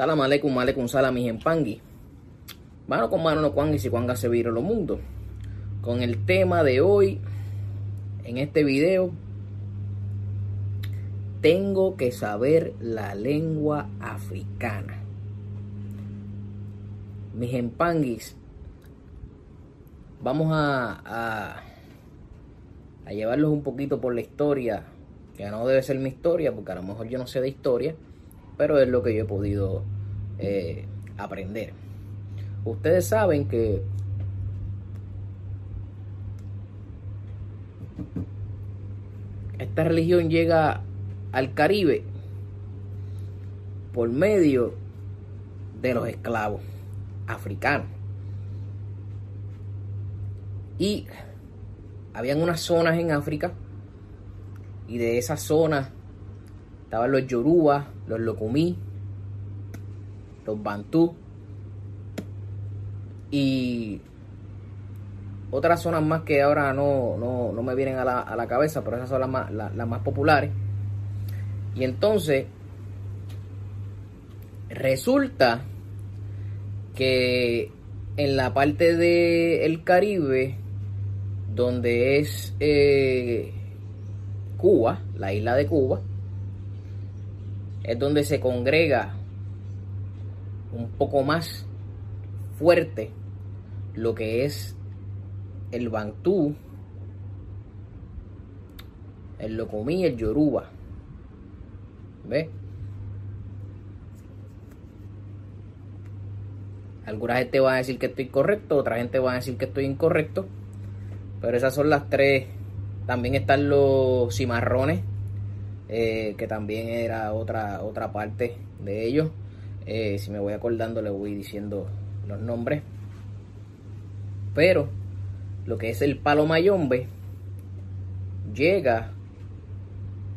Salam aleikum, aleikum salam, mis empangui. Mano con mano no cuanga y si cuanga se viro los mundos. Con el tema de hoy, en este video, tengo que saber la lengua africana. Mis empanguis, vamos a, a llevarlos un poquito por la historia, que no debe ser mi historia, porque a lo mejor yo no sé de historia, pero es lo que yo he podido eh, aprender. Ustedes saben que esta religión llega al Caribe por medio de los esclavos africanos. Y habían unas zonas en África y de esas zonas estaban los Yoruba, los Locumí, los Bantú y otras zonas más que ahora no, no, no me vienen a la, a la, cabeza, pero esas son las más, las, más populares. Y entonces resulta que en la parte del Caribe, donde es eh, Cuba, la isla de Cuba, es donde se congrega un poco más fuerte lo que es el Bantú, el Locomí el Yoruba. ¿Ve? Alguna gente va a decir que estoy correcto, otra gente va a decir que estoy incorrecto. Pero esas son las tres. También están los cimarrones, eh, que también era otra, otra parte de ellos. Eh, si me voy acordando, le voy diciendo los nombres. Pero lo que es el palo mayombe llega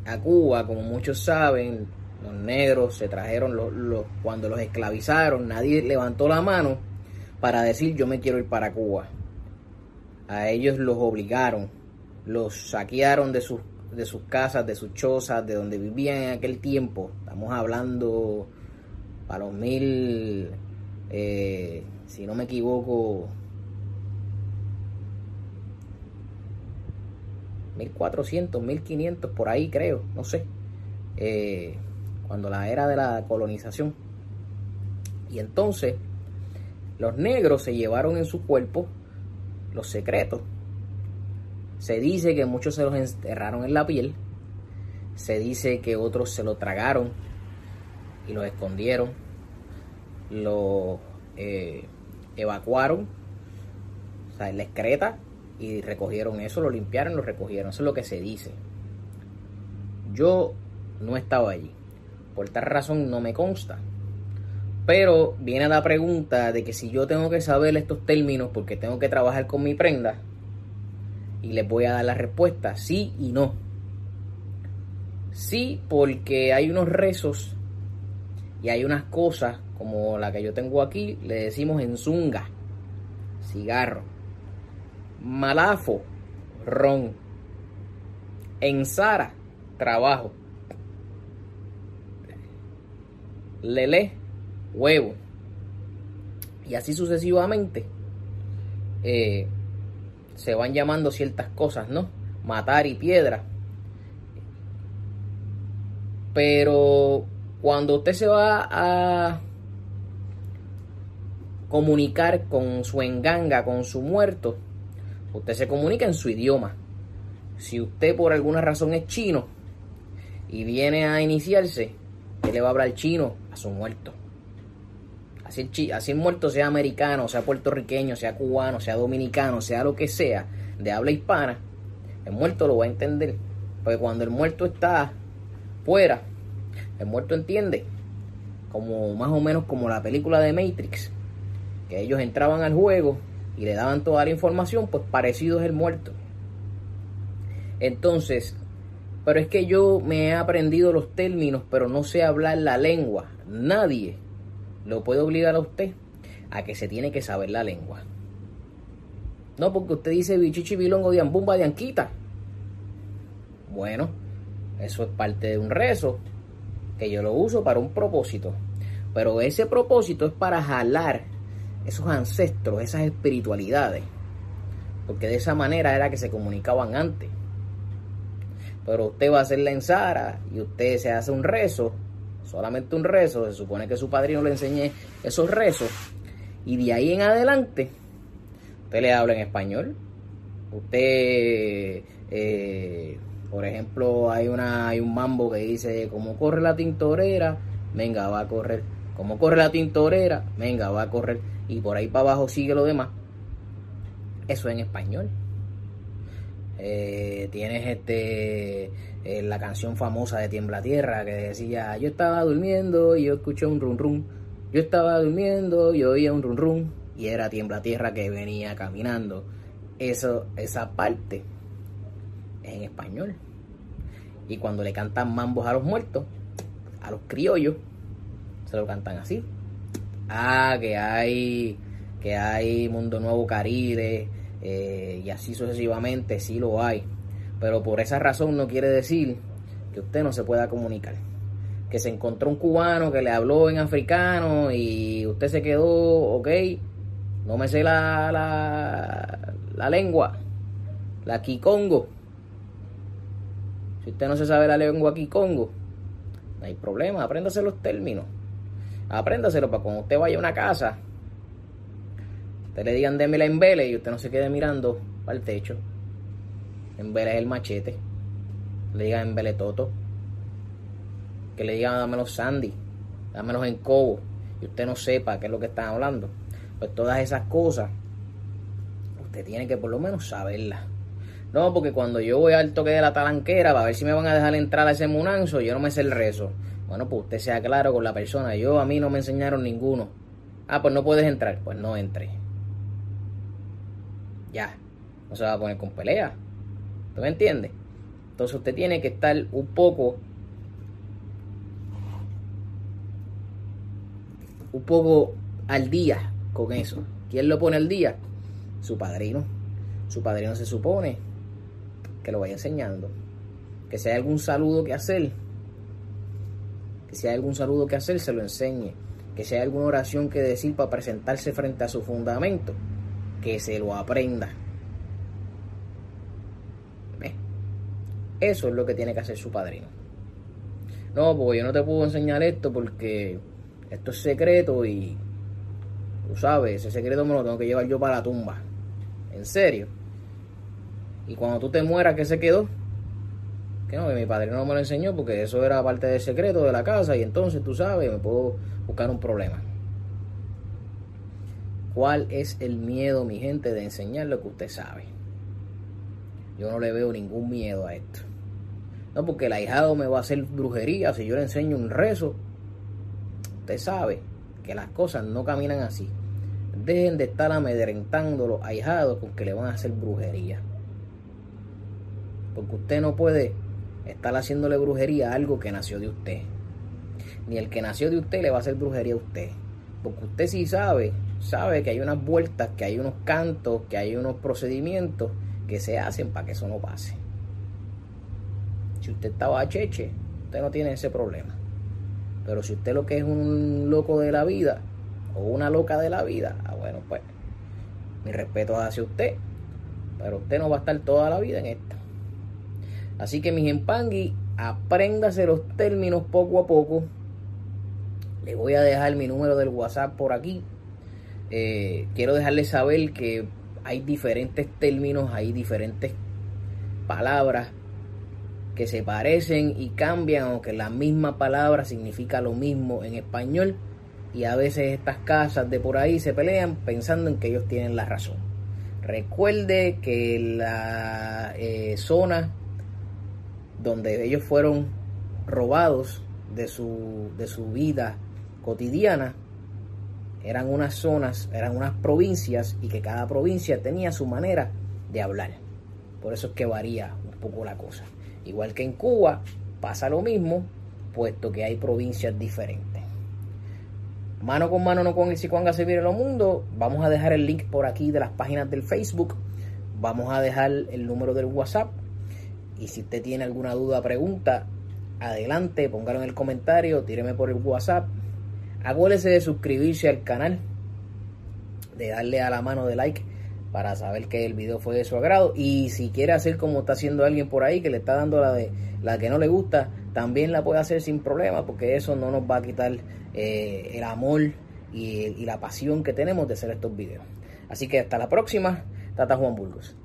a Cuba, como muchos saben, los negros se trajeron los, los, cuando los esclavizaron, nadie levantó la mano para decir yo me quiero ir para Cuba. A ellos los obligaron, los saquearon de sus, de sus casas, de sus chozas, de donde vivían en aquel tiempo. Estamos hablando para los mil, eh, si no me equivoco, 1400, 1500, por ahí creo, no sé, eh, cuando la era de la colonización. Y entonces los negros se llevaron en su cuerpo los secretos. Se dice que muchos se los enterraron en la piel, se dice que otros se lo tragaron y los escondieron, lo eh, evacuaron, o sea, en la excreta y recogieron eso, lo limpiaron, lo recogieron. Eso es lo que se dice. Yo no estaba allí. Por tal razón no me consta. Pero viene la pregunta de que si yo tengo que saber estos términos porque tengo que trabajar con mi prenda. Y les voy a dar la respuesta, sí y no. Sí, porque hay unos rezos y hay unas cosas como la que yo tengo aquí, le decimos en zunga, cigarro Malafo, ron. En Sara, trabajo. Lele, huevo. Y así sucesivamente. Eh, se van llamando ciertas cosas, ¿no? Matar y piedra. Pero cuando usted se va a comunicar con su enganga, con su muerto, Usted se comunica en su idioma. Si usted por alguna razón es chino y viene a iniciarse, ¿qué le va a hablar chino? A su muerto. Así el, así el muerto sea americano, sea puertorriqueño, sea cubano, sea dominicano, sea lo que sea, de habla hispana, el muerto lo va a entender. Porque cuando el muerto está fuera, el muerto entiende. Como más o menos como la película de Matrix. Que ellos entraban al juego y le daban toda la información, pues parecido es el muerto. Entonces, pero es que yo me he aprendido los términos, pero no sé hablar la lengua. Nadie lo puede obligar a usted a que se tiene que saber la lengua. No, porque usted dice bichichi bilongo de ambumba de anquita. Bueno, eso es parte de un rezo que yo lo uso para un propósito. Pero ese propósito es para jalar esos ancestros, esas espiritualidades. Porque de esa manera era que se comunicaban antes. Pero usted va a hacer la ensara y usted se hace un rezo, solamente un rezo, se supone que su padrino le enseñe esos rezos. Y de ahí en adelante, usted le habla en español. Usted, eh, por ejemplo, hay, una, hay un mambo que dice, como corre la tintorera, venga, va a correr. Como corre la tintorera, venga, va a correr. Y por ahí para abajo sigue lo demás. Eso en español. Eh, tienes este eh, la canción famosa de Tiembla Tierra que decía yo estaba durmiendo y yo escuché un rum rum. Yo estaba durmiendo y oía un rum rum y era Tiembla Tierra que venía caminando. Eso, esa parte en español. Y cuando le cantan mambos a los muertos, a los criollos, se lo cantan así. Ah, que hay, que hay Mundo Nuevo Caribe, eh, y así sucesivamente, sí lo hay. Pero por esa razón no quiere decir que usted no se pueda comunicar. Que se encontró un cubano que le habló en africano y usted se quedó, ok, no me sé la, la, la lengua, la kikongo. Si usted no se sabe la lengua kikongo, no hay problema, apréndase los términos. Apréndaselo para cuando usted vaya a una casa, usted le digan déme la embele y usted no se quede mirando para el techo. Embele es el machete. Le digan embele toto. Que le digan dámelos sandy, dámelos en cobo. Y usted no sepa qué es lo que están hablando. Pues todas esas cosas, usted tiene que por lo menos saberlas. No, porque cuando yo voy al toque de la talanquera para ver si me van a dejar entrar a ese munanzo, yo no me sé el rezo. Bueno, pues usted sea claro con la persona. Yo a mí no me enseñaron ninguno. Ah, pues no puedes entrar. Pues no entre. Ya. No se va a poner con pelea. ¿Tú me entiendes? Entonces usted tiene que estar un poco. Un poco al día con eso. ¿Quién lo pone al día? Su padrino. Su padrino se supone que lo vaya enseñando. Que si hay algún saludo que hacer, que si hay algún saludo que hacer, se lo enseñe. Que si hay alguna oración que decir para presentarse frente a su fundamento, que se lo aprenda. Eso es lo que tiene que hacer su padrino. No, porque yo no te puedo enseñar esto porque esto es secreto y tú sabes, ese secreto me lo tengo que llevar yo para la tumba. En serio. Y cuando tú te mueras, ¿qué se quedó? Que no, que mi padrino no me lo enseñó porque eso era parte del secreto de la casa y entonces tú sabes, me puedo buscar un problema. ¿Cuál es el miedo, mi gente, de enseñar lo que usted sabe? Yo no le veo ningún miedo a esto. No, porque el ahijado me va a hacer brujería si yo le enseño un rezo. Usted sabe que las cosas no caminan así. Dejen de estar amedrentando los ahijados con que le van a hacer brujería. Porque usted no puede estar haciéndole brujería a algo que nació de usted. Ni el que nació de usted le va a hacer brujería a usted. Porque usted sí sabe, sabe que hay unas vueltas, que hay unos cantos, que hay unos procedimientos que se hacen para que eso no pase. Si usted estaba a cheche, usted no tiene ese problema. Pero si usted lo que es un loco de la vida o una loca de la vida, ah, bueno, pues mi respeto hacia usted, pero usted no va a estar toda la vida en esto. Así que mis empangui, apréndase los términos poco a poco. Le voy a dejar mi número del WhatsApp por aquí. Eh, quiero dejarle saber que hay diferentes términos, hay diferentes palabras que se parecen y cambian, aunque la misma palabra significa lo mismo en español. Y a veces estas casas de por ahí se pelean pensando en que ellos tienen la razón. Recuerde que la eh, zona donde ellos fueron robados de su, de su vida cotidiana eran unas zonas, eran unas provincias y que cada provincia tenía su manera de hablar. Por eso es que varía un poco la cosa. Igual que en Cuba pasa lo mismo, puesto que hay provincias diferentes. Mano con mano, no con el Sicuanga se viene el mundo. Vamos a dejar el link por aquí de las páginas del Facebook. Vamos a dejar el número del WhatsApp. Y si usted tiene alguna duda, pregunta, adelante, póngalo en el comentario, tíreme por el WhatsApp Acuérdese de suscribirse al canal, de darle a la mano de like para saber que el video fue de su agrado. Y si quiere hacer como está haciendo alguien por ahí que le está dando la de la que no le gusta, también la puede hacer sin problema, porque eso no nos va a quitar eh, el amor y, y la pasión que tenemos de hacer estos videos. Así que hasta la próxima, Tata Juan Burgos.